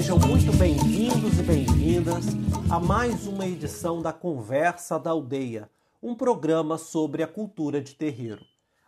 Sejam muito bem-vindos e bem-vindas a mais uma edição da Conversa da Aldeia, um programa sobre a cultura de terreiro.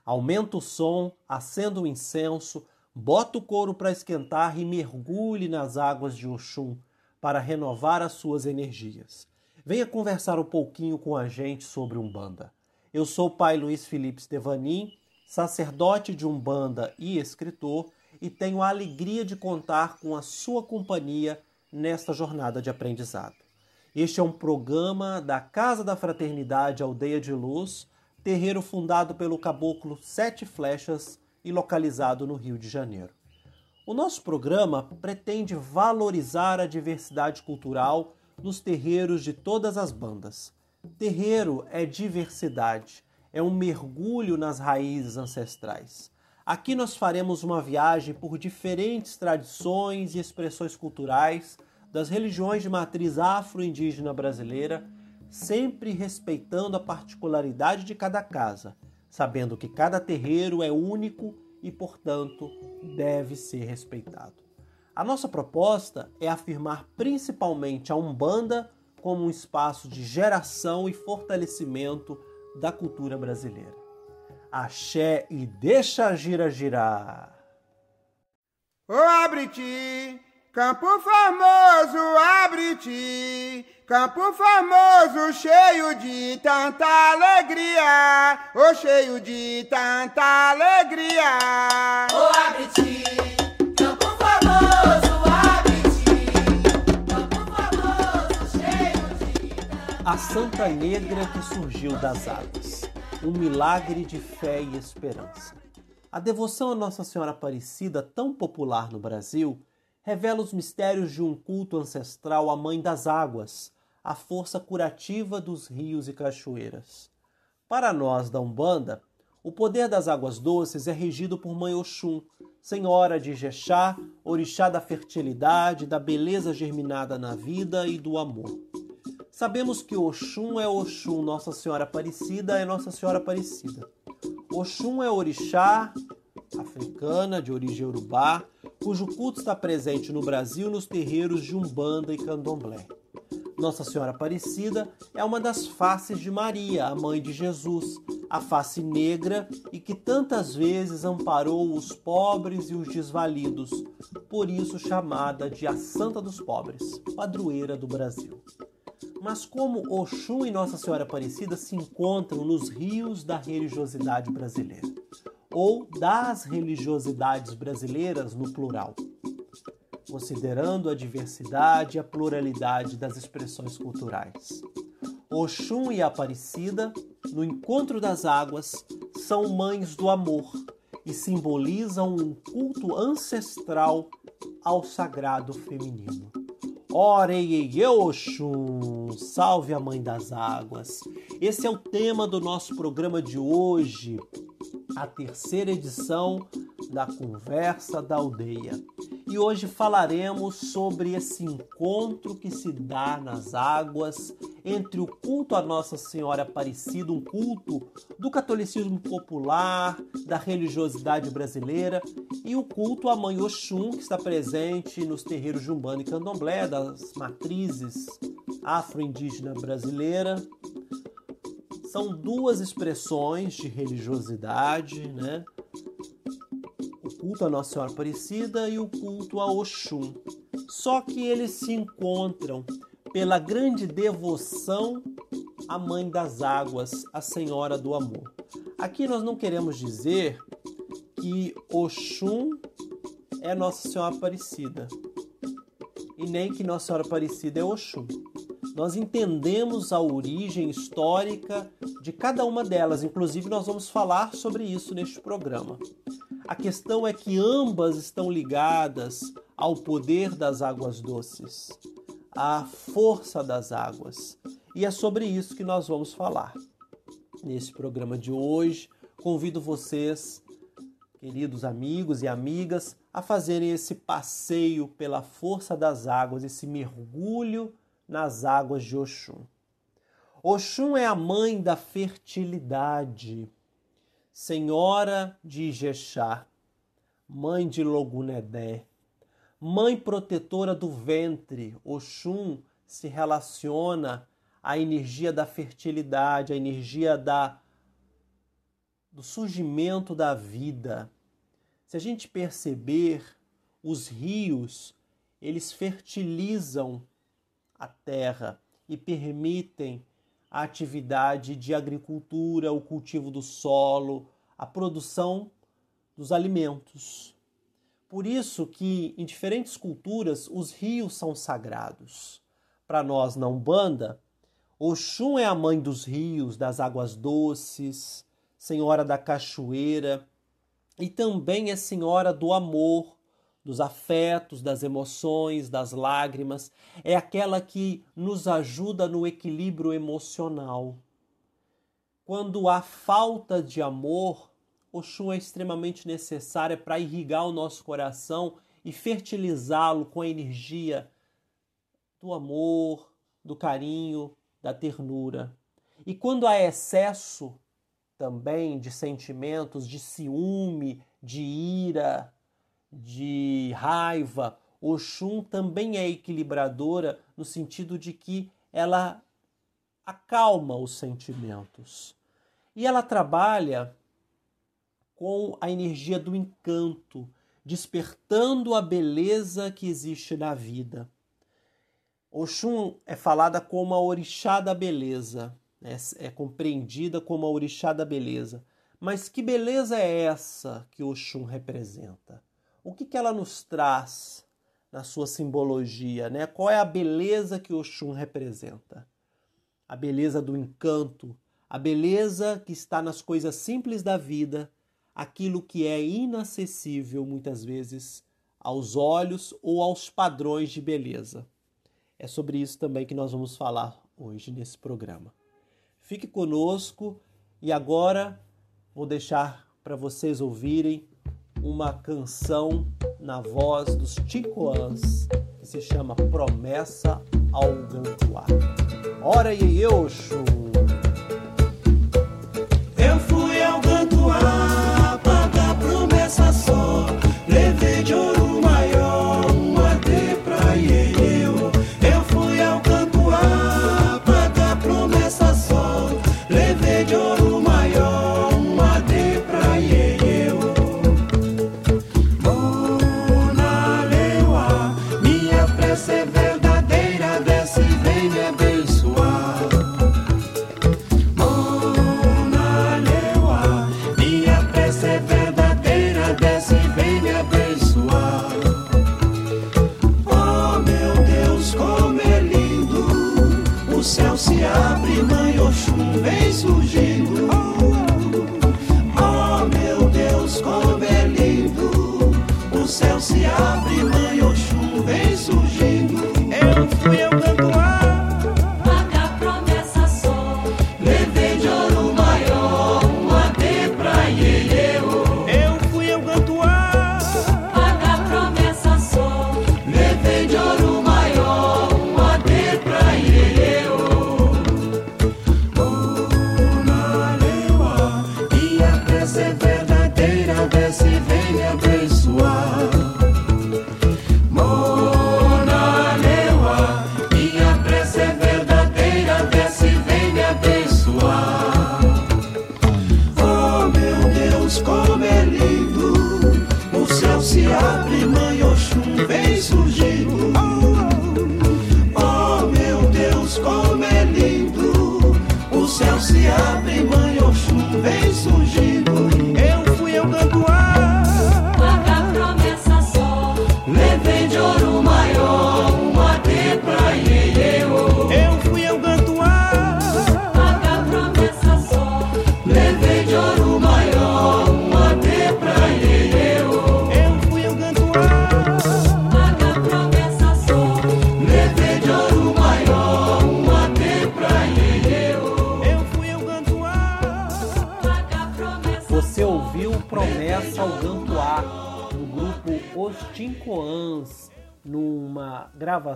Aumenta o som, acenda o incenso, bota o couro para esquentar e mergulhe nas águas de Oxum para renovar as suas energias. Venha conversar um pouquinho com a gente sobre Umbanda. Eu sou o pai Luiz Felipe Stevanin, sacerdote de Umbanda e escritor, e tenho a alegria de contar com a sua companhia nesta jornada de aprendizado. Este é um programa da Casa da Fraternidade Aldeia de Luz, terreiro fundado pelo caboclo Sete Flechas e localizado no Rio de Janeiro. O nosso programa pretende valorizar a diversidade cultural nos terreiros de todas as bandas. Terreiro é diversidade, é um mergulho nas raízes ancestrais. Aqui nós faremos uma viagem por diferentes tradições e expressões culturais das religiões de matriz afro-indígena brasileira, sempre respeitando a particularidade de cada casa, sabendo que cada terreiro é único e, portanto, deve ser respeitado. A nossa proposta é afirmar principalmente a Umbanda como um espaço de geração e fortalecimento da cultura brasileira. Axé e deixa a gira girar. Ô abre-te, campo famoso, abre-te, campo famoso cheio de tanta alegria, ô cheio de tanta alegria. Ô abre-te, campo famoso, abre-te, campo famoso cheio de tanta A Santa Negra que surgiu das águas. Um milagre de fé e esperança. A devoção a Nossa Senhora Aparecida, tão popular no Brasil, revela os mistérios de um culto ancestral à Mãe das Águas, a força curativa dos rios e cachoeiras. Para nós da Umbanda, o poder das águas doces é regido por Mãe Oxum, Senhora de Jexá, orixá da fertilidade, da beleza germinada na vida e do amor. Sabemos que Oxum é Oxum, Nossa Senhora Aparecida é Nossa Senhora Aparecida. Oxum é orixá africana de origem urubá, cujo culto está presente no Brasil nos terreiros de Umbanda e Candomblé. Nossa Senhora Aparecida é uma das faces de Maria, a mãe de Jesus, a face negra e que tantas vezes amparou os pobres e os desvalidos, por isso chamada de a Santa dos Pobres, padroeira do Brasil. Mas como Oxum e Nossa Senhora Aparecida se encontram nos rios da religiosidade brasileira, ou das religiosidades brasileiras no plural, considerando a diversidade e a pluralidade das expressões culturais. Oxum e Aparecida, no encontro das águas, são mães do amor e simbolizam um culto ancestral ao sagrado feminino. Ora, ei, ei, Oxum, salve a Mãe das Águas. Esse é o tema do nosso programa de hoje, a terceira edição da Conversa da Aldeia. E hoje falaremos sobre esse encontro que se dá nas águas entre o culto a Nossa Senhora Aparecida, um culto do catolicismo popular, da religiosidade brasileira, e o culto à Mãe Oxum, que está presente nos terreiros de Umbanda e Candomblé, das matrizes afro-indígena brasileira. São duas expressões de religiosidade, né? O culto a Nossa Senhora Aparecida e o culto a Oxum. Só que eles se encontram pela grande devoção à Mãe das Águas, a Senhora do Amor. Aqui nós não queremos dizer que Oxum é Nossa Senhora Aparecida e nem que Nossa Senhora Aparecida é Oxum. Nós entendemos a origem histórica de cada uma delas, inclusive nós vamos falar sobre isso neste programa. A questão é que ambas estão ligadas ao poder das águas doces, à força das águas. E é sobre isso que nós vamos falar. Nesse programa de hoje, convido vocês, queridos amigos e amigas, a fazerem esse passeio pela força das águas, esse mergulho nas águas de Oxum. Oxum é a mãe da fertilidade, senhora de Ijexá, mãe de Logunedé, mãe protetora do ventre. Oxum se relaciona à energia da fertilidade, à energia da do surgimento da vida. Se a gente perceber, os rios, eles fertilizam a terra e permitem a atividade de agricultura, o cultivo do solo, a produção dos alimentos. Por isso que em diferentes culturas os rios são sagrados. Para nós na Umbanda, Oxum é a mãe dos rios, das águas doces, senhora da cachoeira e também é senhora do amor, dos afetos, das emoções, das lágrimas, é aquela que nos ajuda no equilíbrio emocional. Quando há falta de amor, Oxum é extremamente necessária para irrigar o nosso coração e fertilizá-lo com a energia do amor, do carinho, da ternura. E quando há excesso também de sentimentos de ciúme, de ira, de raiva, Oxum também é equilibradora no sentido de que ela acalma os sentimentos. E ela trabalha com a energia do encanto, despertando a beleza que existe na vida. Oxum é falada como a orixá da beleza, é, é compreendida como a orixá da beleza. Mas que beleza é essa que Oxum representa? O que, que ela nos traz na sua simbologia? Né? Qual é a beleza que Oxum representa? A beleza do encanto, a beleza que está nas coisas simples da vida, aquilo que é inacessível muitas vezes aos olhos ou aos padrões de beleza. É sobre isso também que nós vamos falar hoje nesse programa. Fique conosco e agora vou deixar para vocês ouvirem uma canção na voz dos Ticoãs que se chama Promessa ao Gantuá. Ora e eu, promessa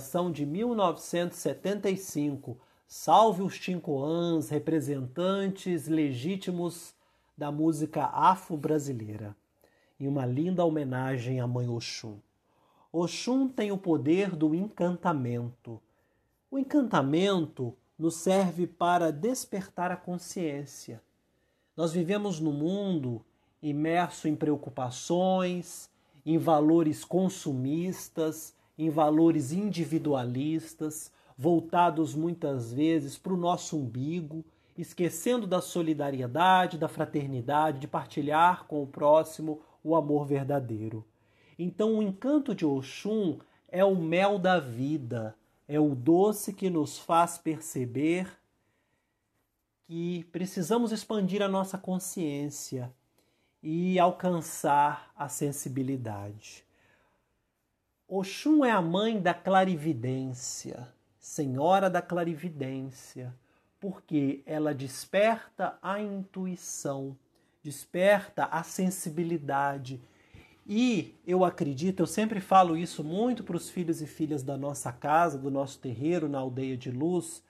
gravação de 1975. Salve os Tincoãs, representantes legítimos da música afro-brasileira. Em uma linda homenagem à Mãe Oxum. Oxum tem o poder do encantamento. O encantamento nos serve para despertar a consciência. Nós vivemos num mundo imerso em preocupações, em valores consumistas, em valores individualistas, voltados muitas vezes para o nosso umbigo, esquecendo da solidariedade, da fraternidade, de partilhar com o próximo o amor verdadeiro. Então, o encanto de Oxum é o mel da vida, é o doce que nos faz perceber que precisamos expandir a nossa consciência e alcançar a sensibilidade. Oxum é a mãe da clarividência, senhora da clarividência, porque ela desperta a intuição, desperta a sensibilidade. E eu acredito, eu sempre falo isso muito para os filhos e filhas da nossa casa, do nosso terreiro na aldeia de luz,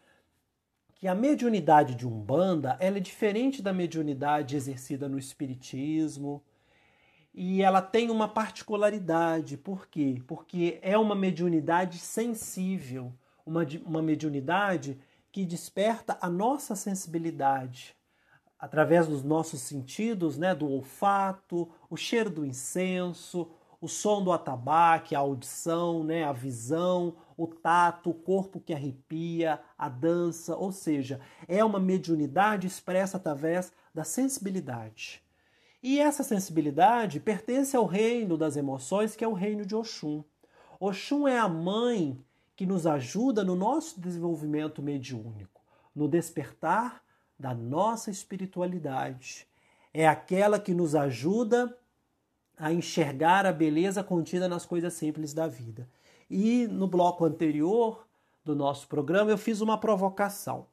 que a mediunidade de Umbanda ela é diferente da mediunidade exercida no Espiritismo. E ela tem uma particularidade. Por quê? Porque é uma mediunidade sensível, uma, uma mediunidade que desperta a nossa sensibilidade através dos nossos sentidos, né, do olfato, o cheiro do incenso, o som do atabaque, a audição, né, a visão, o tato, o corpo que arrepia, a dança, ou seja, é uma mediunidade expressa através da sensibilidade. E essa sensibilidade pertence ao reino das emoções, que é o reino de Oxum. Oxum é a mãe que nos ajuda no nosso desenvolvimento mediúnico, no despertar da nossa espiritualidade. É aquela que nos ajuda a enxergar a beleza contida nas coisas simples da vida. E no bloco anterior do nosso programa eu fiz uma provocação.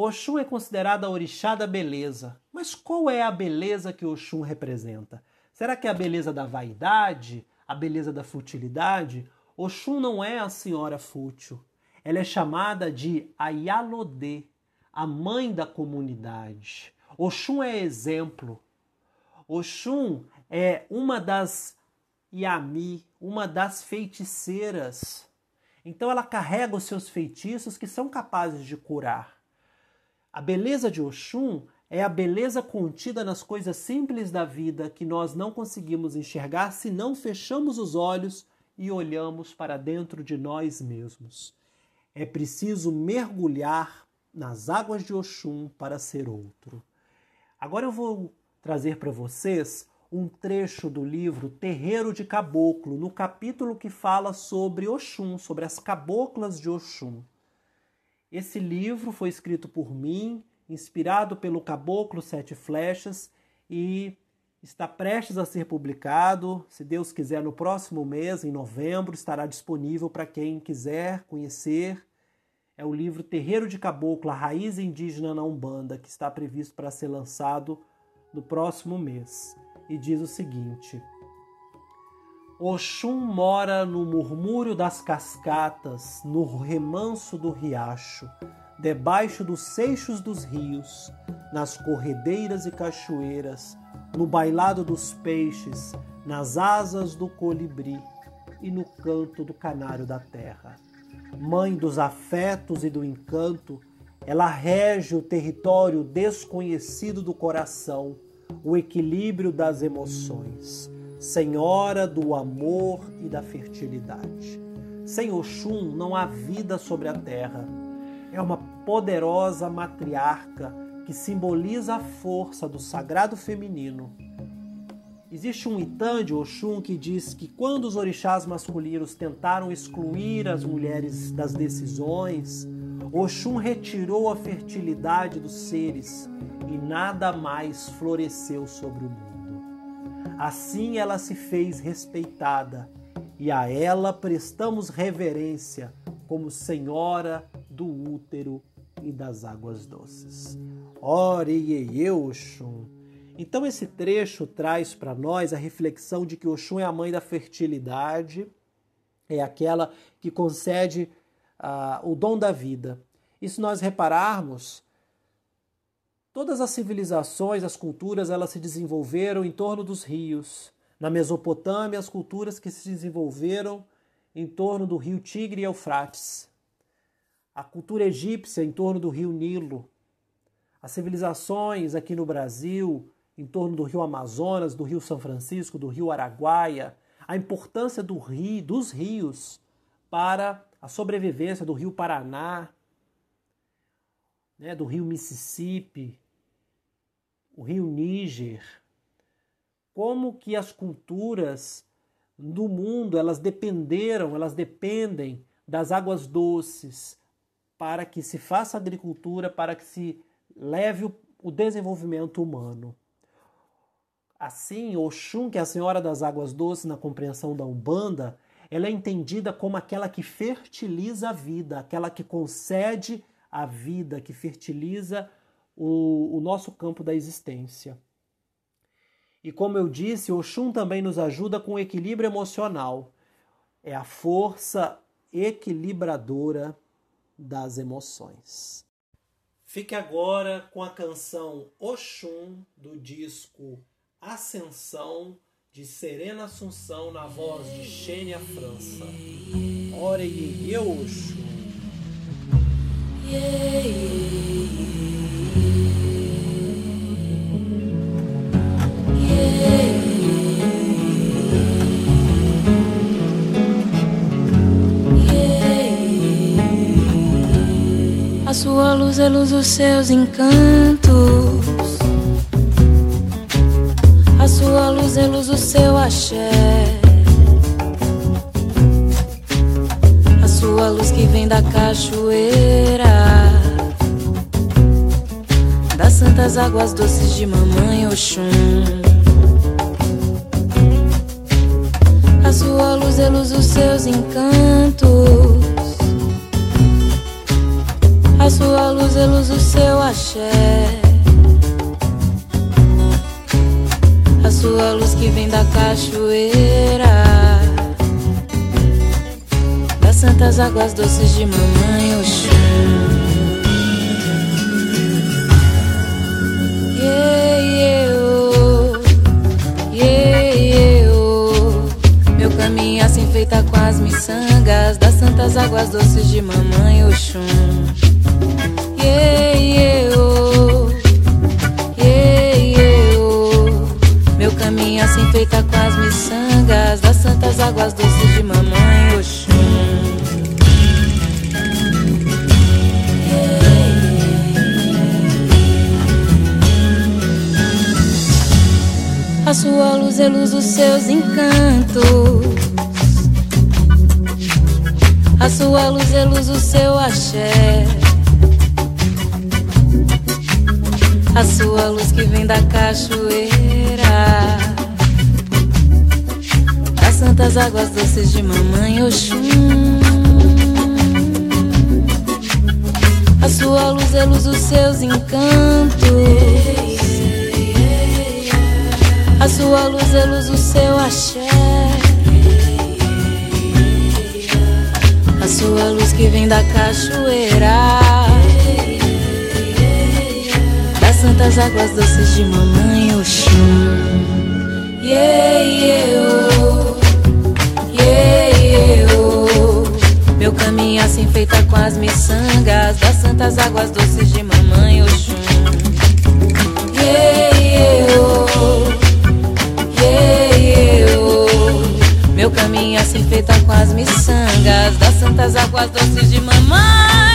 Oxum é considerada a orixá da beleza, mas qual é a beleza que Oxum representa? Será que é a beleza da vaidade, a beleza da futilidade? Oxum não é a senhora fútil. Ela é chamada de Ayalodê, a mãe da comunidade. Oxum é exemplo. Oxum é uma das Yami, uma das feiticeiras. Então ela carrega os seus feitiços que são capazes de curar. A beleza de Oxum é a beleza contida nas coisas simples da vida que nós não conseguimos enxergar se não fechamos os olhos e olhamos para dentro de nós mesmos. É preciso mergulhar nas águas de Oxum para ser outro. Agora eu vou trazer para vocês um trecho do livro Terreiro de Caboclo, no capítulo que fala sobre Oxum, sobre as caboclas de Oxum. Esse livro foi escrito por mim, inspirado pelo Caboclo Sete Flechas e está prestes a ser publicado. Se Deus quiser, no próximo mês, em novembro, estará disponível para quem quiser conhecer. É o livro Terreiro de Caboclo, a raiz indígena na Umbanda, que está previsto para ser lançado no próximo mês e diz o seguinte: Oxum mora no murmúrio das cascatas, no remanso do riacho, debaixo dos seixos dos rios, nas corredeiras e cachoeiras, no bailado dos peixes, nas asas do colibri e no canto do canário da terra. Mãe dos afetos e do encanto, ela rege o território desconhecido do coração o equilíbrio das emoções, senhora do amor e da fertilidade. Sem Oxum não há vida sobre a terra. É uma poderosa matriarca que simboliza a força do sagrado feminino. Existe um Itã de Oxum que diz que quando os orixás masculinos tentaram excluir as mulheres das decisões, Oxum retirou a fertilidade dos seres e nada mais floresceu sobre o mundo. Assim ela se fez respeitada e a ela prestamos reverência como Senhora do útero e das águas doces. Ore Oxum. Então esse trecho traz para nós a reflexão de que Oxum é a mãe da fertilidade, é aquela que concede uh, o dom da vida. E se nós repararmos, todas as civilizações, as culturas, elas se desenvolveram em torno dos rios. Na Mesopotâmia, as culturas que se desenvolveram em torno do rio Tigre e Eufrates, a cultura egípcia em torno do rio Nilo, as civilizações aqui no Brasil em torno do rio Amazonas, do rio São Francisco, do rio Araguaia, a importância do rio, dos rios para a sobrevivência do rio Paraná, né, do rio Mississippi, o rio Níger, como que as culturas do mundo elas dependeram, elas dependem das águas doces para que se faça agricultura, para que se leve o, o desenvolvimento humano. Assim, Oxum, que é a Senhora das Águas Doces na compreensão da Umbanda, ela é entendida como aquela que fertiliza a vida, aquela que concede a vida, que fertiliza o, o nosso campo da existência. E como eu disse, Oxum também nos ajuda com o equilíbrio emocional. É a força equilibradora das emoções. Fique agora com a canção Oxum do disco Ascensão de Serena Assunção na voz de Xênia França. Ore e eu Oxum. A sua luz é luz dos seus encantos. A sua luz é luz do seu axé. A sua luz que vem da cachoeira. Das santas águas doces de mamãe Oxum. Sua luz é luz dos seus encantos. A sua luz é luz do seu axé. A sua luz que vem da cachoeira. Das santas águas doces de mamãe Oxum. Yeah, caminho assim feita com as miçangas das santas águas doces de mamãe Oxum. Yeah, yeah, oh. Yeah, yeah, oh. Meu caminho assim feita com as miçangas das santas águas doces de mamãe sua luz é luz dos seus encantos. A sua luz é luz seu axé. A sua luz que vem da cachoeira. Das santas águas doces de mamãe Oxum. A sua luz é luz dos seus encantos. A sua luz é luz do seu axé. A sua luz que vem da cachoeira. Das santas águas doces de mamãe Oxum. Yeah, yeah. Yeah. Meu caminho assim feita com as miçangas das santas águas doces de mamãe Meu caminho assim feita com as miçangas das santas águas doces de mamãe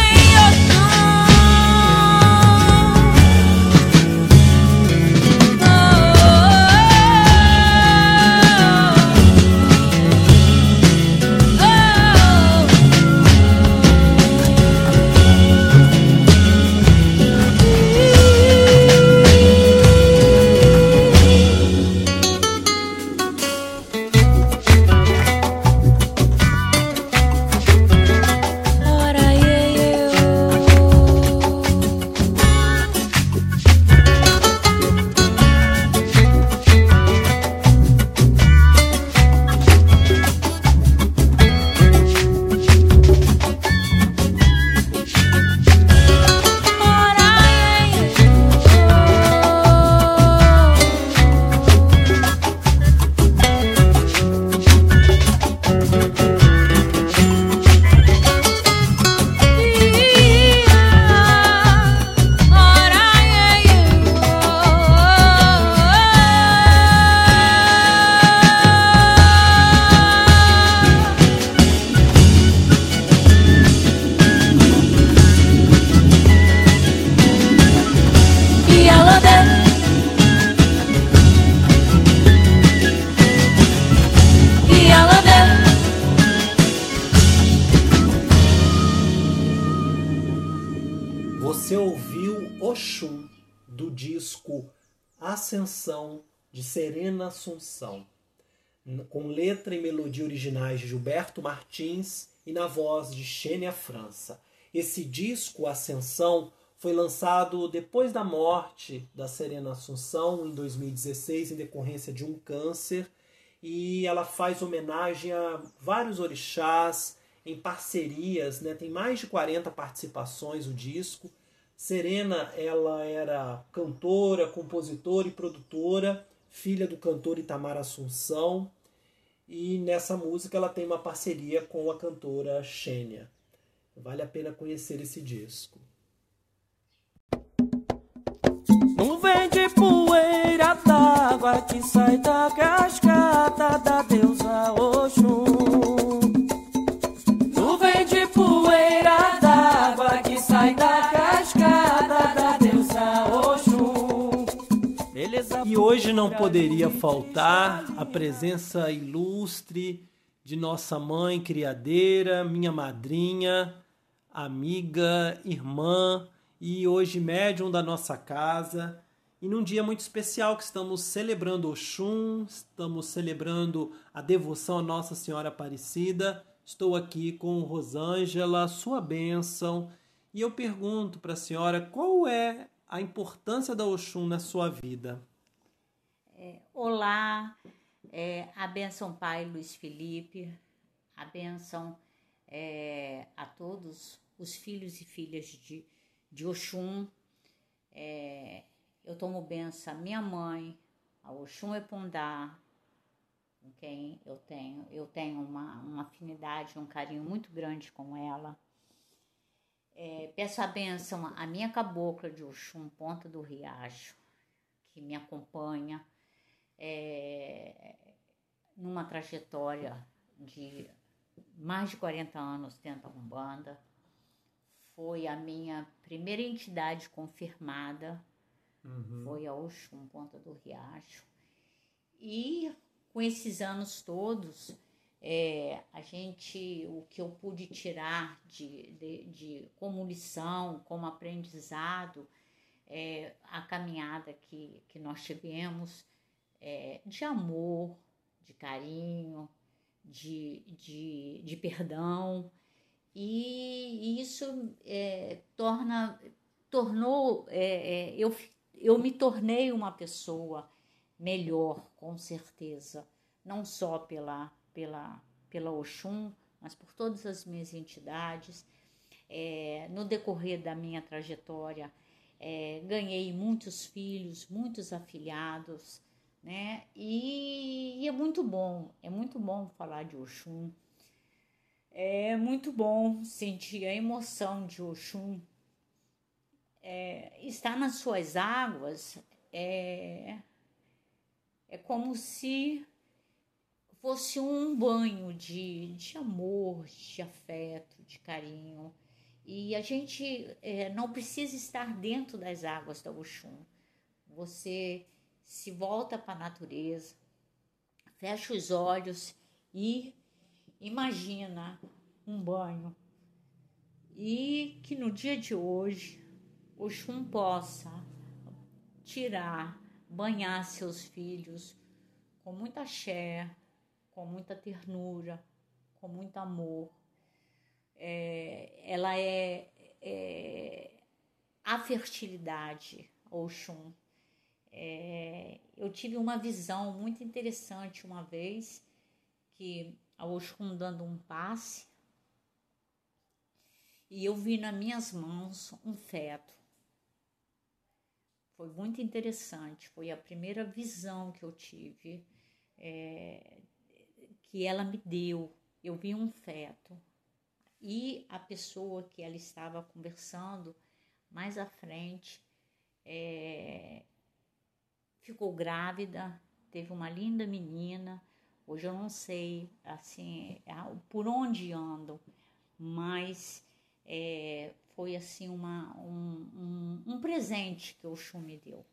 Assunção, com letra e melodia originais de Gilberto Martins e na voz de Xênia França. Esse disco, Ascensão, foi lançado depois da morte da Serena Assunção, em 2016, em decorrência de um câncer, e ela faz homenagem a vários orixás em parcerias, né? tem mais de 40 participações o disco. Serena, ela era cantora, compositora e produtora, filha do cantor Itamar Assunção, e nessa música ela tem uma parceria com a cantora Xênia. Vale a pena conhecer esse disco. Nuvem de poeira d'água que sai da cascata da deusa hoje não poderia faltar a presença ilustre de nossa mãe criadeira, minha madrinha, amiga, irmã e hoje médium da nossa casa. E num dia muito especial que estamos celebrando Oxum, estamos celebrando a devoção a Nossa Senhora Aparecida. Estou aqui com Rosângela, sua bênção, e eu pergunto para a senhora qual é a importância da Oxum na sua vida. Olá, é, a benção Pai Luiz Felipe, a benção é, a todos os filhos e filhas de, de Oxum. É, eu tomo benção à minha mãe, a Oxum Epundá, com quem eu tenho, eu tenho uma, uma afinidade, um carinho muito grande com ela. É, peço a benção à minha cabocla de Oxum, Ponta do Riacho, que me acompanha é, numa trajetória de mais de 40 anos dentro da Umbanda. Foi a minha primeira entidade confirmada, foi a Oxum Ponta do Riacho. E com esses anos todos, é, a gente, o que eu pude tirar de, de, de como lição, como aprendizado, é, a caminhada que, que nós tivemos é, de amor, de carinho, de, de, de perdão. E isso é, torna, tornou, é, é, eu, eu me tornei uma pessoa melhor, com certeza, não só pela, pela, pela Oxum, mas por todas as minhas entidades. É, no decorrer da minha trajetória, é, ganhei muitos filhos, muitos afilhados, né? E, e é muito bom, é muito bom falar de Oxum. É muito bom sentir a emoção de Oxum. É, estar nas suas águas é, é como se fosse um banho de, de amor, de afeto, de carinho. E a gente é, não precisa estar dentro das águas da Oxum. Você se volta para a natureza, fecha os olhos e imagina um banho. E que no dia de hoje Oxum possa tirar, banhar seus filhos com muita axé, com muita ternura, com muito amor. É, ela é, é a fertilidade, Oxum. É, eu tive uma visão muito interessante uma vez que a Oxum dando um passe e eu vi nas minhas mãos um feto. Foi muito interessante, foi a primeira visão que eu tive é, que ela me deu. Eu vi um feto e a pessoa que ela estava conversando mais à frente é, ficou grávida, teve uma linda menina. Hoje eu não sei assim por onde andam, mas é, foi assim uma, um, um, um presente que o Xum me deu.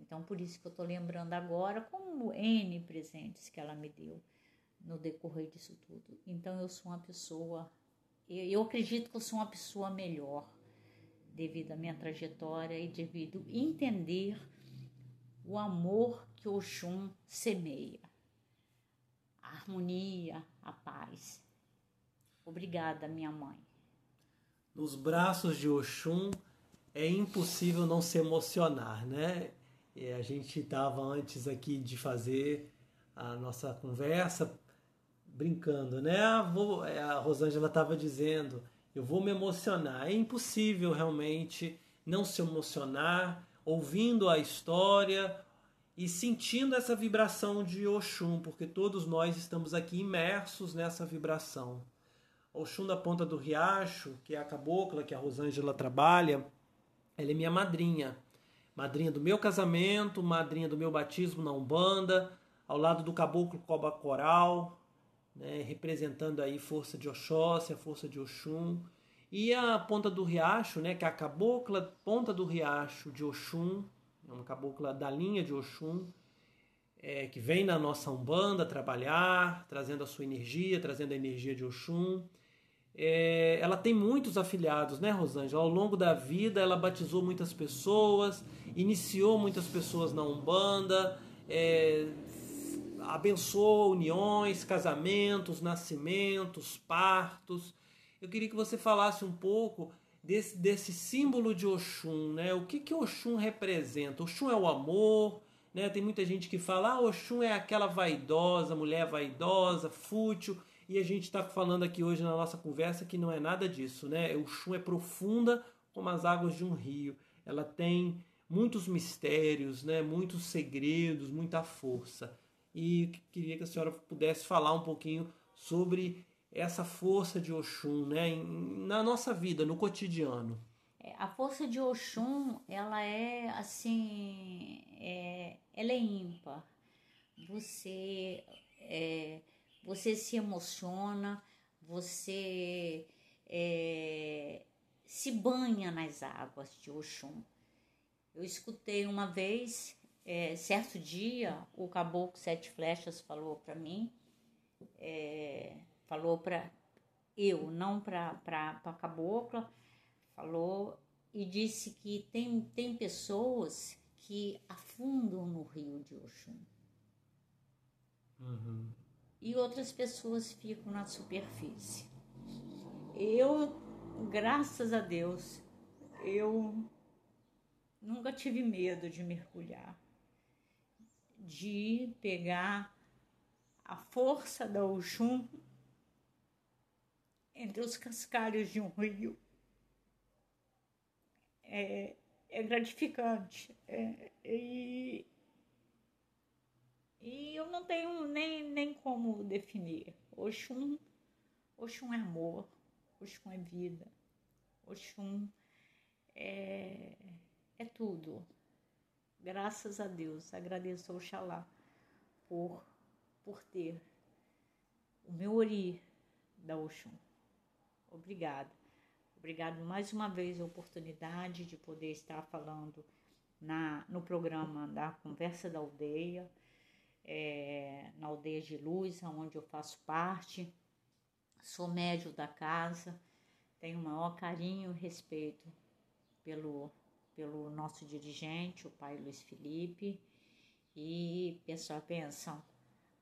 Então por isso que eu estou lembrando agora como N presentes que ela me deu no decorrer disso tudo. Então eu sou uma pessoa, eu, eu acredito que eu sou uma pessoa melhor devido à minha trajetória e devido entender o amor que Oxum semeia, a harmonia, a paz. Obrigada, minha mãe. Nos braços de Oxum é impossível não se emocionar, né? E a gente estava antes aqui de fazer a nossa conversa brincando, né? Ah, é, A Rosângela estava dizendo, eu vou me emocionar. É impossível realmente não se emocionar ouvindo a história e sentindo essa vibração de Oxum, porque todos nós estamos aqui imersos nessa vibração. Oxum da Ponta do Riacho, que é a cabocla que a Rosângela trabalha, ela é minha madrinha. Madrinha do meu casamento, madrinha do meu batismo na Umbanda, ao lado do caboclo Coba Coral, né, representando aí força de Oxóssi, a força de Oxum. E a Ponta do Riacho, né, que é a cabocla Ponta do Riacho de Oxum, é uma cabocla da linha de Oxum, é, que vem na nossa Umbanda trabalhar, trazendo a sua energia, trazendo a energia de Oxum. É, ela tem muitos afiliados, né, Rosângela? Ao longo da vida, ela batizou muitas pessoas, iniciou muitas pessoas na Umbanda, é, abençoou uniões, casamentos, nascimentos, partos. Eu queria que você falasse um pouco desse, desse símbolo de Oxum, né? O que que Oxum representa? Oxum é o amor, né? Tem muita gente que fala, ah, Oxum é aquela vaidosa, mulher vaidosa, fútil, e a gente está falando aqui hoje na nossa conversa que não é nada disso, né? Oxum é profunda como as águas de um rio. Ela tem muitos mistérios, né? Muitos segredos, muita força. E queria que a senhora pudesse falar um pouquinho sobre essa força de Oxum, né? Na nossa vida, no cotidiano. É, A força de Oxum, ela é assim, é, ela é ímpar. Você, é, você se emociona, você é, se banha nas águas de Oxum. Eu escutei uma vez, é, certo dia, o caboclo Sete Flechas falou para mim, é, falou para eu, não para a cabocla, falou e disse que tem, tem pessoas que afundam no rio de Oxum e outras pessoas ficam na superfície. Eu, graças a Deus, eu nunca tive medo de mergulhar, de pegar a força da Oxum entre os cascalhos de um rio. É, é gratificante. É, e, e eu não tenho nem, nem como definir. Oxum, Oxum é amor, Oxum é vida, Oxum é, é tudo. Graças a Deus, agradeço ao Oxalá por, por ter o meu ori da Oxum. Obrigada. Obrigado mais uma vez a oportunidade de poder estar falando na, no programa da Conversa da Aldeia, é, na Aldeia de Luz, onde eu faço parte. Sou médio da casa, tenho o maior carinho e respeito pelo, pelo nosso dirigente, o pai Luiz Felipe, e a bênção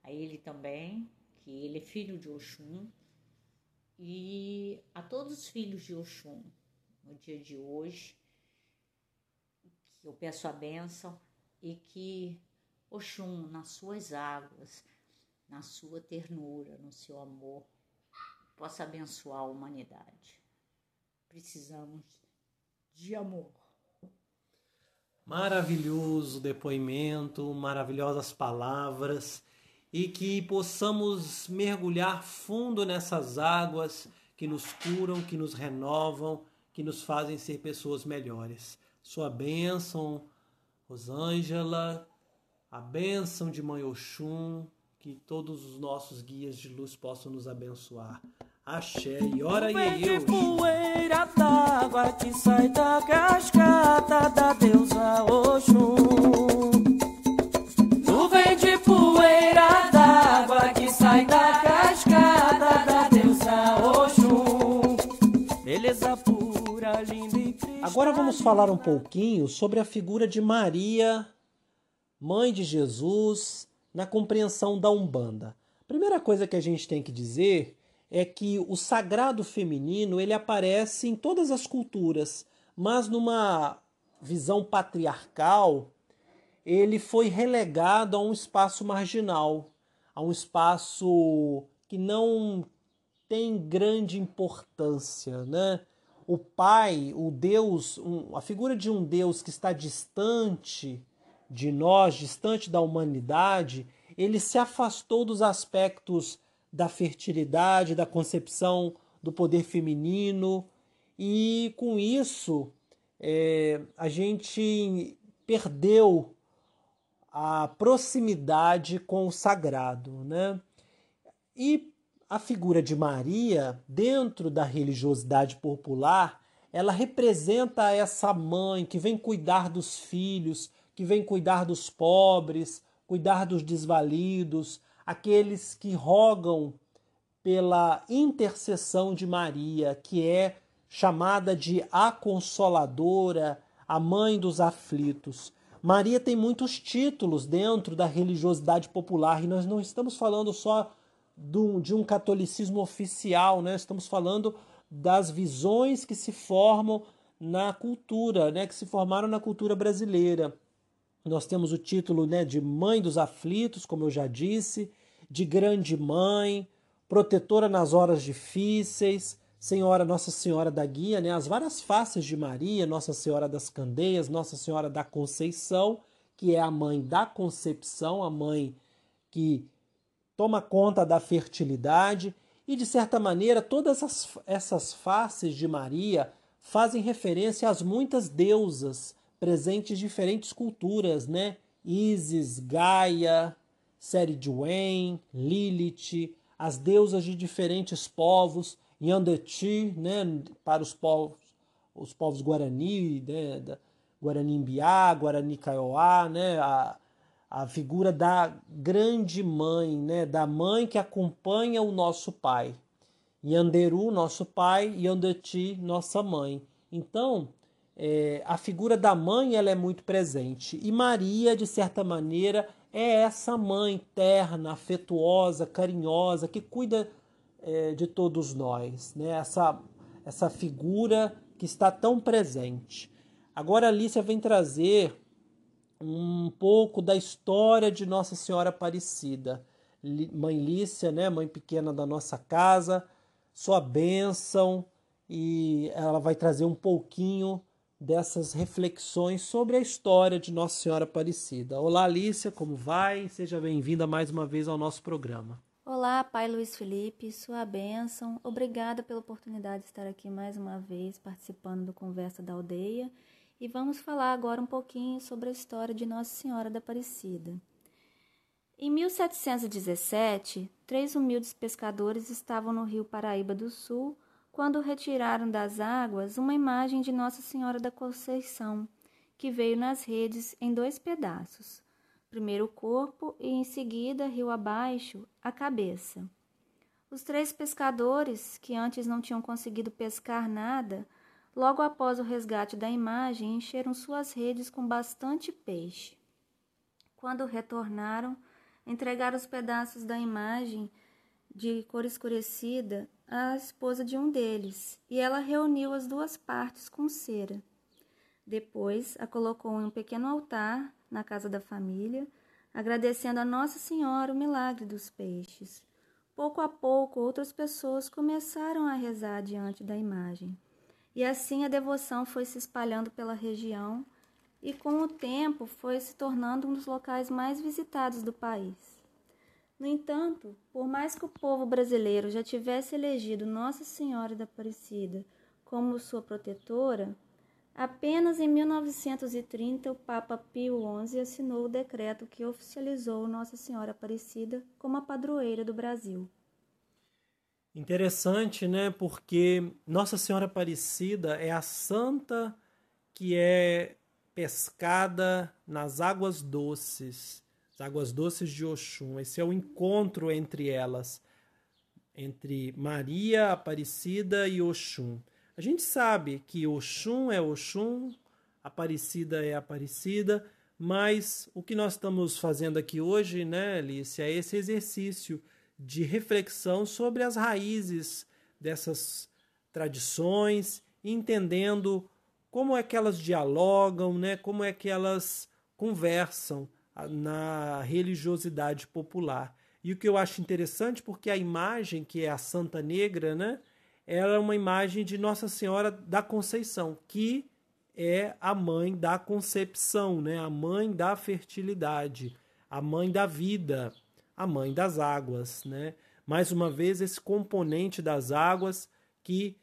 a ele também, que ele é filho de Oxum, e a todos os filhos de Oxum, no dia de hoje, eu peço a bênção e que Oxum, nas suas águas, na sua ternura, no seu amor, possa abençoar a humanidade. Precisamos de amor. Maravilhoso depoimento, maravilhosas palavras e que possamos mergulhar fundo nessas águas que nos curam, que nos renovam, que nos fazem ser pessoas melhores. Sua bênção, Rosângela, a bênção de Mãe Oxum, que todos os nossos guias de luz possam nos abençoar. Axé e ora e eu. poeira d'água que sai da cascata da deusa Oxum. Sai da cascata da deusa Oxum. Beleza pura, linda e. Agora vamos falar um pouquinho sobre a figura de Maria, mãe de Jesus, na compreensão da Umbanda. A primeira coisa que a gente tem que dizer é que o sagrado feminino ele aparece em todas as culturas, mas numa visão patriarcal, ele foi relegado a um espaço marginal, a um espaço que não tem grande importância, né? O pai, o Deus, um, a figura de um Deus que está distante de nós, distante da humanidade, ele se afastou dos aspectos da fertilidade, da concepção do poder feminino, e com isso é, a gente perdeu a proximidade com o sagrado. Né? E a figura de Maria, dentro da religiosidade popular, ela representa essa mãe que vem cuidar dos filhos, que vem cuidar dos pobres, cuidar dos desvalidos, aqueles que rogam pela intercessão de Maria, que é chamada de a consoladora, a mãe dos aflitos. Maria tem muitos títulos dentro da religiosidade popular e nós não estamos falando só de um catolicismo oficial, né? estamos falando das visões que se formam na cultura, né? que se formaram na cultura brasileira. Nós temos o título né, de Mãe dos Aflitos, como eu já disse, de Grande Mãe, Protetora nas Horas Difíceis, Senhora Nossa Senhora da Guia, né, as várias faces de Maria, Nossa Senhora das Candeias, Nossa Senhora da Conceição, que é a mãe da concepção, a mãe que toma conta da fertilidade, e de certa maneira todas essas, essas faces de Maria fazem referência às muitas deusas presentes em diferentes culturas, né? Isis, Gaia, Seriduen, Lilith, as deusas de diferentes povos, Yandechi, né, para os povos, os povos Guarani, né, da, Guarani Imbiá, Guarani Kaiowá, né, a, a figura da grande mãe, né, da mãe que acompanha o nosso pai. Yanderu, nosso pai, Yandechi, nossa mãe. Então, é, a figura da mãe ela é muito presente. E Maria, de certa maneira, é essa mãe terna, afetuosa, carinhosa, que cuida é, de todos nós. Né? Essa, essa figura que está tão presente. Agora a Alicia vem trazer um pouco da história de Nossa Senhora Aparecida. Mãe Lícia, né, mãe pequena da nossa casa, sua bênção, e ela vai trazer um pouquinho dessas reflexões sobre a história de Nossa Senhora Aparecida. Olá, Alicia, como vai? Seja bem-vinda mais uma vez ao nosso programa. Olá, Pai Luiz Felipe, sua bênção. Obrigada pela oportunidade de estar aqui mais uma vez participando do Conversa da Aldeia e vamos falar agora um pouquinho sobre a história de Nossa Senhora da Aparecida. Em 1717, três humildes pescadores estavam no rio Paraíba do Sul quando retiraram das águas uma imagem de Nossa Senhora da Conceição, que veio nas redes em dois pedaços, primeiro o corpo e em seguida, rio abaixo, a cabeça. Os três pescadores, que antes não tinham conseguido pescar nada, logo após o resgate da imagem, encheram suas redes com bastante peixe. Quando retornaram, entregaram os pedaços da imagem de cor escurecida a esposa de um deles, e ela reuniu as duas partes com cera. Depois a colocou em um pequeno altar na casa da família, agradecendo a Nossa Senhora o milagre dos peixes. Pouco a pouco, outras pessoas começaram a rezar diante da imagem. E assim a devoção foi se espalhando pela região e, com o tempo, foi se tornando um dos locais mais visitados do país. No entanto, por mais que o povo brasileiro já tivesse elegido Nossa Senhora da Aparecida como sua protetora, apenas em 1930 o Papa Pio XI assinou o decreto que oficializou Nossa Senhora Aparecida como a padroeira do Brasil. Interessante, né? Porque Nossa Senhora Aparecida é a santa que é pescada nas águas doces as águas doces de Oxum. Esse é o encontro entre elas, entre Maria Aparecida e Oxum. A gente sabe que Oxum é Oxum, Aparecida é Aparecida, mas o que nós estamos fazendo aqui hoje, né, Alice, é esse exercício de reflexão sobre as raízes dessas tradições, entendendo como é que elas dialogam, né, como é que elas conversam na religiosidade popular. E o que eu acho interessante, porque a imagem que é a Santa Negra, né, era uma imagem de Nossa Senhora da Conceição, que é a mãe da concepção, né? a mãe da fertilidade, a mãe da vida, a mãe das águas. Né? Mais uma vez, esse componente das águas que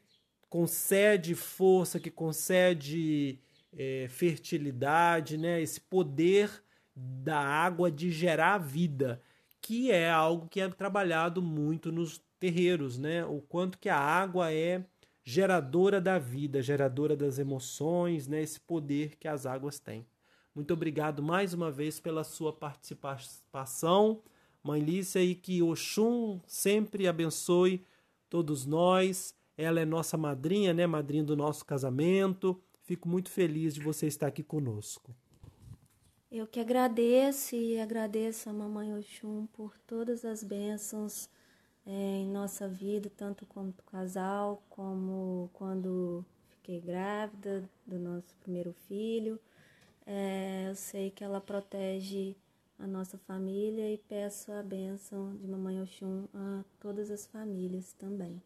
concede força, que concede é, fertilidade, né? esse poder da água de gerar vida, que é algo que é trabalhado muito nos terreiros, né? O quanto que a água é geradora da vida, geradora das emoções, né? Esse poder que as águas têm. Muito obrigado mais uma vez pela sua participação, Mãe Lícia, e que Oxum sempre abençoe todos nós. Ela é nossa madrinha, né? Madrinha do nosso casamento. Fico muito feliz de você estar aqui conosco. Eu que agradeço e agradeço a Mamãe Oxum por todas as bênçãos em nossa vida, tanto como casal, como quando fiquei grávida do nosso primeiro filho. É, eu sei que ela protege a nossa família e peço a bênção de Mamãe Oxum a todas as famílias também.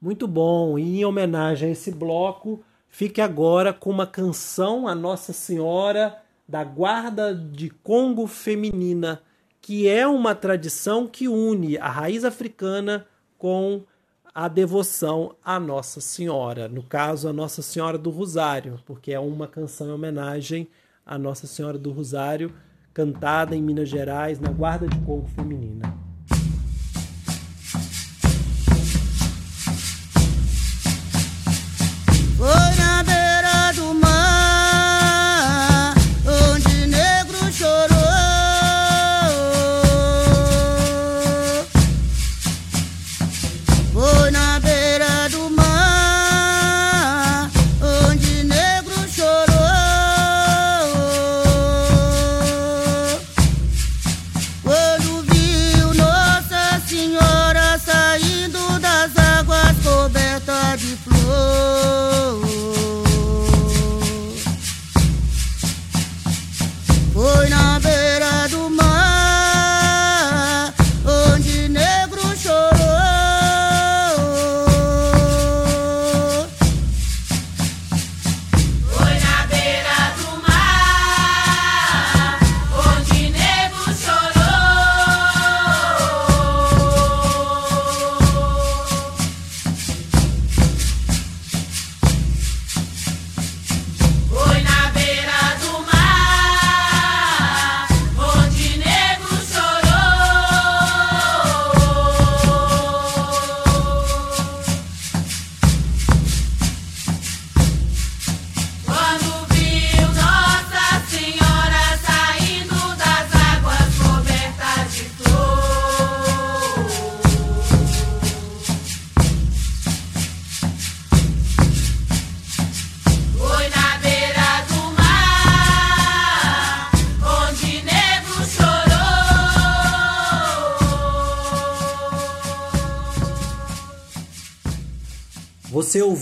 Muito bom, e em homenagem a esse bloco, fique agora com uma canção a Nossa Senhora da Guarda de Congo Feminina que é uma tradição que une a raiz africana com a devoção à Nossa Senhora, no caso a Nossa Senhora do Rosário, porque é uma canção em homenagem à Nossa Senhora do Rosário, cantada em Minas Gerais na Guarda de Corpo Feminina. Você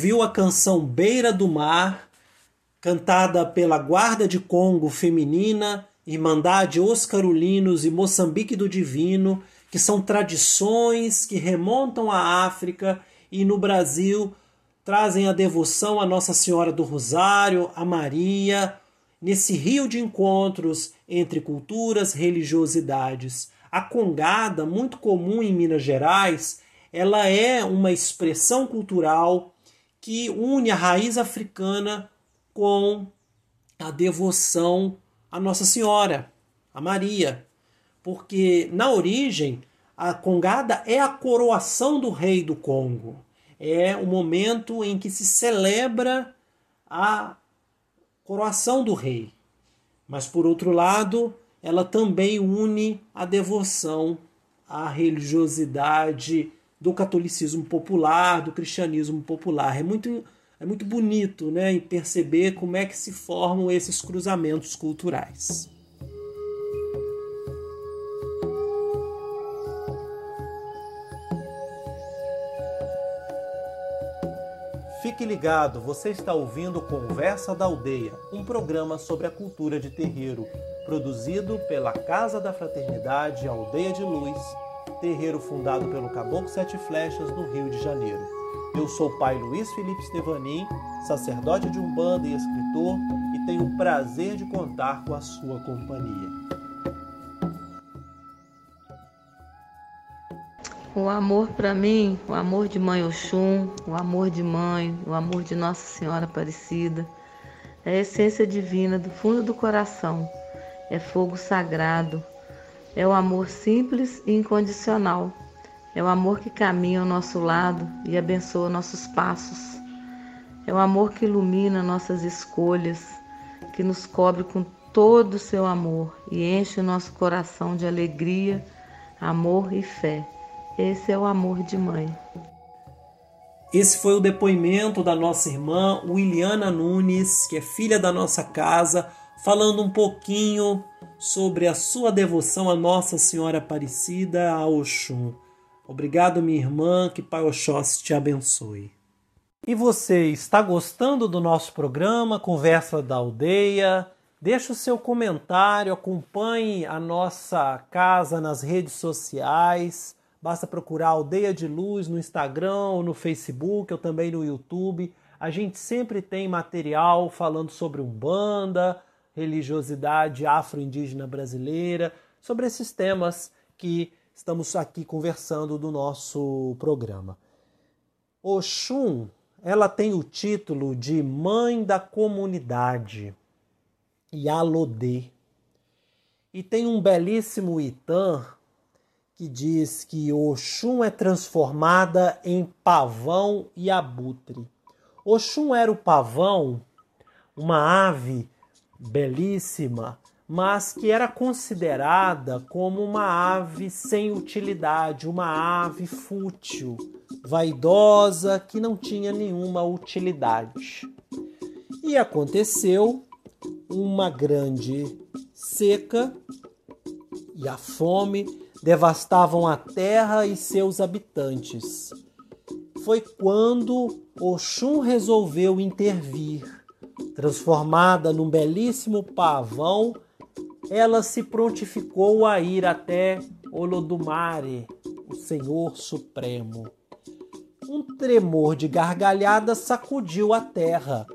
ouviu a canção Beira do Mar, cantada pela Guarda de Congo Feminina, Irmandade Os Carulinos e Moçambique do Divino, que são tradições que remontam à África e no Brasil trazem a devoção à Nossa Senhora do Rosário, a Maria, nesse rio de encontros entre culturas, religiosidades. A congada, muito comum em Minas Gerais, ela é uma expressão cultural que une a raiz africana com a devoção à Nossa Senhora, a Maria. Porque na origem, a congada é a coroação do rei do Congo. É o momento em que se celebra a coroação do rei. Mas por outro lado, ela também une a devoção à religiosidade do catolicismo popular, do cristianismo popular. É muito é muito bonito, né, em perceber como é que se formam esses cruzamentos culturais. Fique ligado, você está ouvindo Conversa da Aldeia, um programa sobre a cultura de terreiro, produzido pela Casa da Fraternidade Aldeia de Luz, terreiro fundado pelo Caboclo Sete Flechas, no Rio de Janeiro. Eu sou o pai Luiz Felipe Stevanin, sacerdote de Umbanda e escritor, e tenho o prazer de contar com a sua companhia. O amor para mim, o amor de mãe Oxum, o amor de mãe, o amor de Nossa Senhora Aparecida, é a essência divina do fundo do coração, é fogo sagrado, é o amor simples e incondicional, é o amor que caminha ao nosso lado e abençoa nossos passos, é o amor que ilumina nossas escolhas, que nos cobre com todo o seu amor e enche o nosso coração de alegria, amor e fé. Esse é o amor de mãe. Esse foi o depoimento da nossa irmã Williana Nunes, que é filha da nossa casa, falando um pouquinho sobre a sua devoção a Nossa Senhora Aparecida, a Oxum. Obrigado, minha irmã, que Pai Oxóssi te abençoe. E você está gostando do nosso programa Conversa da Aldeia? Deixe o seu comentário, acompanhe a nossa casa nas redes sociais. Basta procurar Aldeia de Luz no Instagram, no Facebook, ou também no YouTube. A gente sempre tem material falando sobre Umbanda, religiosidade afro-indígena brasileira, sobre esses temas que estamos aqui conversando do nosso programa. Oxum, ela tem o título de Mãe da Comunidade, Yalodê. E tem um belíssimo Itan que diz que Oxum é transformada em pavão e abutre. Oxum era o pavão, uma ave belíssima, mas que era considerada como uma ave sem utilidade, uma ave fútil, vaidosa, que não tinha nenhuma utilidade. E aconteceu uma grande seca e a fome devastavam a terra e seus habitantes. Foi quando Oxum resolveu intervir. Transformada num belíssimo pavão, ela se prontificou a ir até Olodumare, o Senhor Supremo. Um tremor de gargalhada sacudiu a terra.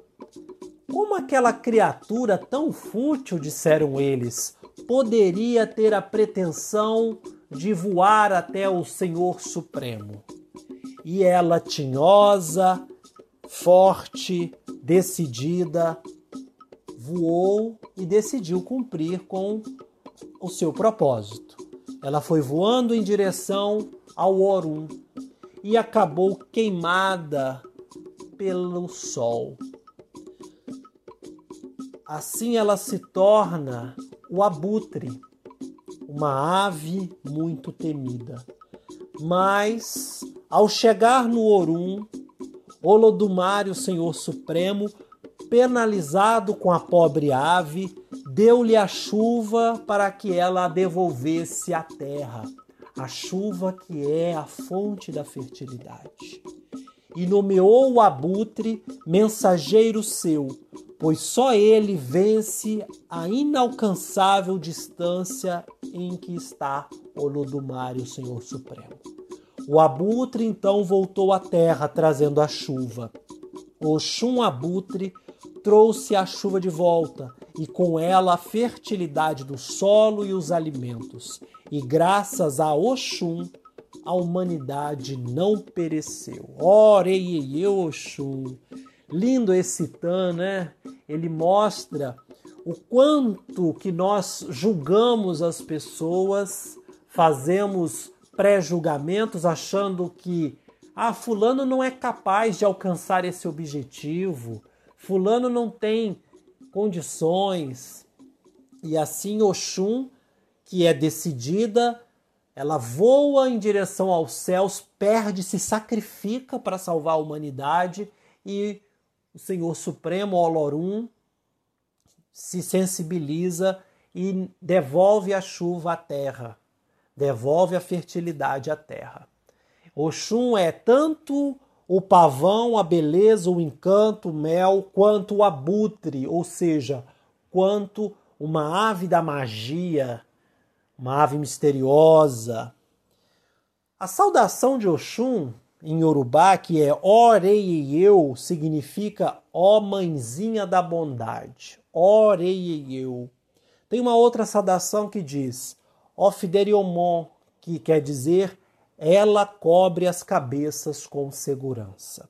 Como aquela criatura tão fútil, disseram eles, poderia ter a pretensão de voar até o Senhor Supremo. E ela, tinhosa, forte, decidida, voou e decidiu cumprir com o seu propósito. Ela foi voando em direção ao Orum e acabou queimada pelo sol. Assim ela se torna o abutre, uma ave muito temida. Mas, ao chegar no Orum, Olodumare, o Senhor Supremo, penalizado com a pobre ave, deu-lhe a chuva para que ela a devolvesse à terra, a chuva que é a fonte da fertilidade. E nomeou o abutre mensageiro seu, pois só ele vence a inalcançável distância em que está Olodumare, o Senhor Supremo. O abutre então voltou à terra trazendo a chuva. Oxum abutre trouxe a chuva de volta e com ela a fertilidade do solo e os alimentos. E graças a Oxum, a humanidade não pereceu. Ora, ei, Oxum. Lindo esse tan, né? Ele mostra o quanto que nós julgamos as pessoas, fazemos pré-julgamentos achando que ah, fulano não é capaz de alcançar esse objetivo, fulano não tem condições. E assim Oxum, que é decidida, ela voa em direção aos céus, perde, se sacrifica para salvar a humanidade e o Senhor Supremo, Olorum, se sensibiliza e devolve a chuva à terra, devolve a fertilidade à terra. Oxum é tanto o pavão, a beleza, o encanto, o mel, quanto o abutre, ou seja, quanto uma ave da magia, uma ave misteriosa. A saudação de Oxum em Yorubá, que é Oreieu, significa ó mãezinha da bondade. Oreieu. Tem uma outra saudação que diz Ofideriomon, que quer dizer ela cobre as cabeças com segurança.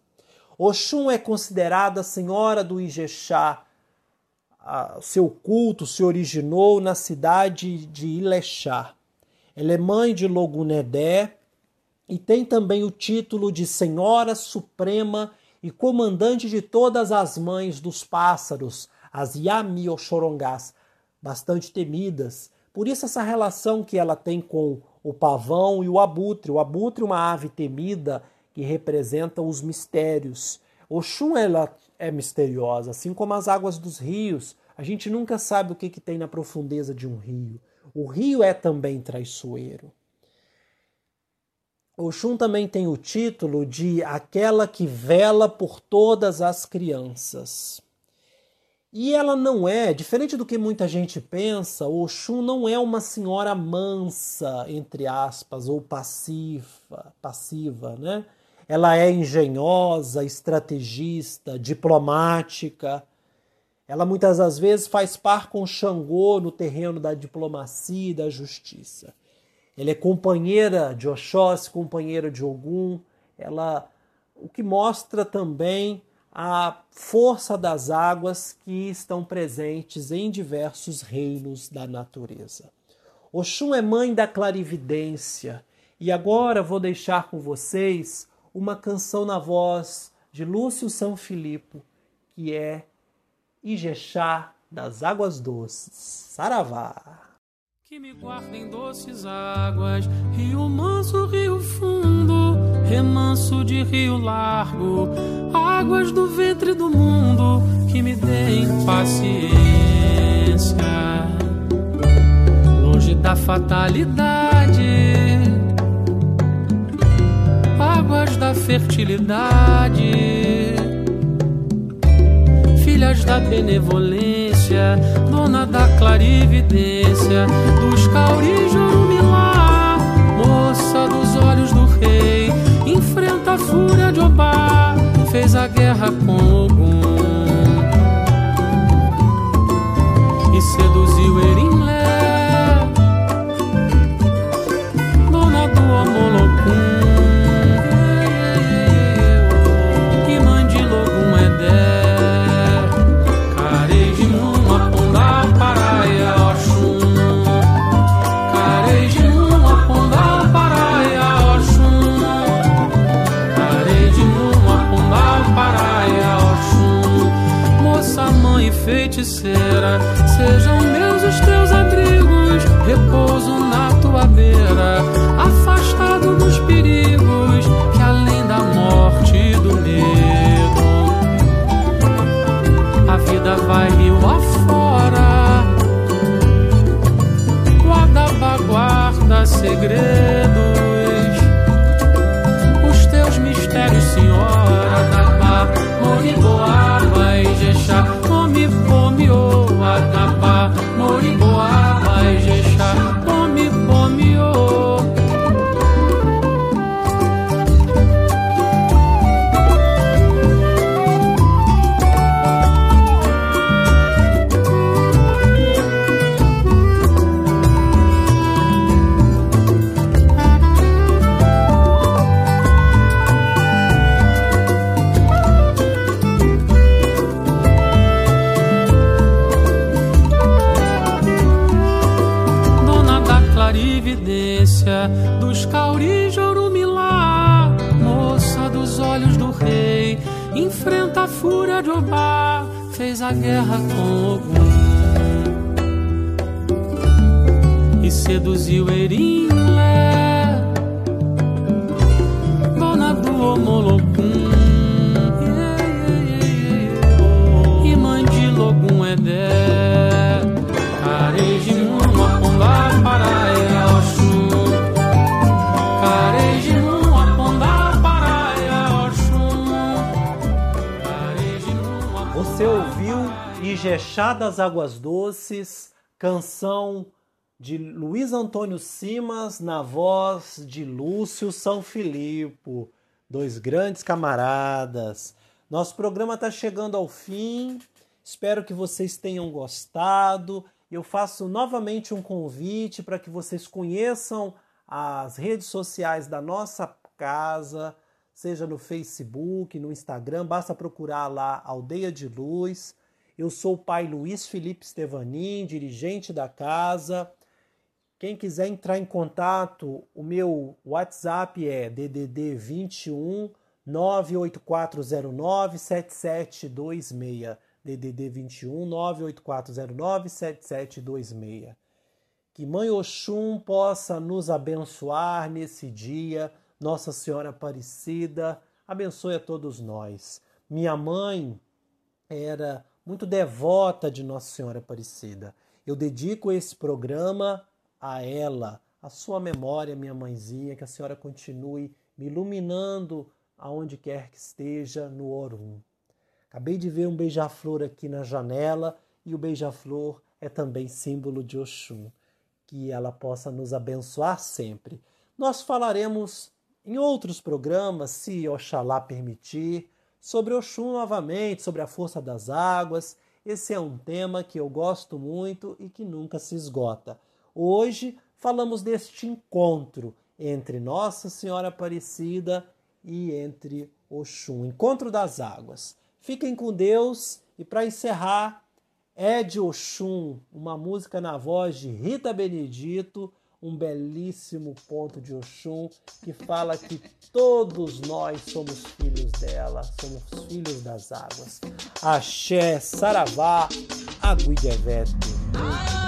Oxum é considerada a senhora do Ijexá. seu culto se originou na cidade de Ilexá. Ela é mãe de Logunedé, e tem também o título de Senhora Suprema e comandante de todas as mães dos pássaros, as Yami Oxorongás, bastante temidas. Por isso essa relação que ela tem com o pavão e o abutre. O abutre uma ave temida que representa os mistérios. Oxum ela é misteriosa, assim como as águas dos rios. A gente nunca sabe o que, que tem na profundeza de um rio. O rio é também traiçoeiro. Oxum também tem o título de aquela que vela por todas as crianças. E ela não é, diferente do que muita gente pensa, Oxum não é uma senhora mansa, entre aspas, ou passiva, passiva, né? Ela é engenhosa, estrategista, diplomática. Ela muitas das vezes faz par com Xangô no terreno da diplomacia e da justiça. Ela é companheira de Oxóssi, companheira de Ogum. Ela, o que mostra também a força das águas que estão presentes em diversos reinos da natureza. Oxum é mãe da clarividência. E agora vou deixar com vocês uma canção na voz de Lúcio São Filipe, que é Ijexá das Águas Doces. Saravá! Que me guardem doces águas, rio manso, rio fundo, remanso de rio largo, águas do ventre do mundo, que me deem paciência, longe da fatalidade, águas da fertilidade, filhas da benevolência, dona da clarividência, dos cauris fúria de Obá, fez a guerra com Ogum fez a guerra com Ogum e seduziu Erinlé, do Ijexá das Águas Doces, canção de Luiz Antônio Simas na voz de Lúcio São Filipe, dois grandes camaradas. Nosso programa está chegando ao fim. Espero que vocês tenham gostado. Eu faço novamente um convite para que vocês conheçam as redes sociais da nossa casa, seja no Facebook, no Instagram, basta procurar lá Aldeia de Luz. Eu sou o pai Luiz Felipe Stevanin, dirigente da casa. Quem quiser entrar em contato, o meu WhatsApp é DDD 21 98409 7726. DDD 21 98409 7726. Que Mãe Oxum possa nos abençoar nesse dia. Nossa Senhora Aparecida, abençoe a todos nós. Minha mãe era muito devota de Nossa Senhora Aparecida. Eu dedico esse programa a ela, a sua memória, minha mãezinha, que a senhora continue me iluminando aonde quer que esteja no Orum. Acabei de ver um beija-flor aqui na janela e o beija-flor é também símbolo de Oxum. Que ela possa nos abençoar sempre. Nós falaremos em outros programas, se Oxalá permitir, sobre Oxum novamente, sobre a força das águas. Esse é um tema que eu gosto muito e que nunca se esgota. Hoje falamos deste encontro entre Nossa Senhora Aparecida e entre Oxum, encontro das águas. Fiquem com Deus e para encerrar, Ed Oxum, uma música na voz de Rita Benedito, um belíssimo ponto de Oxum que fala que todos nós somos filhos dela, somos filhos das águas. Axé, Saravá, Aguidevete.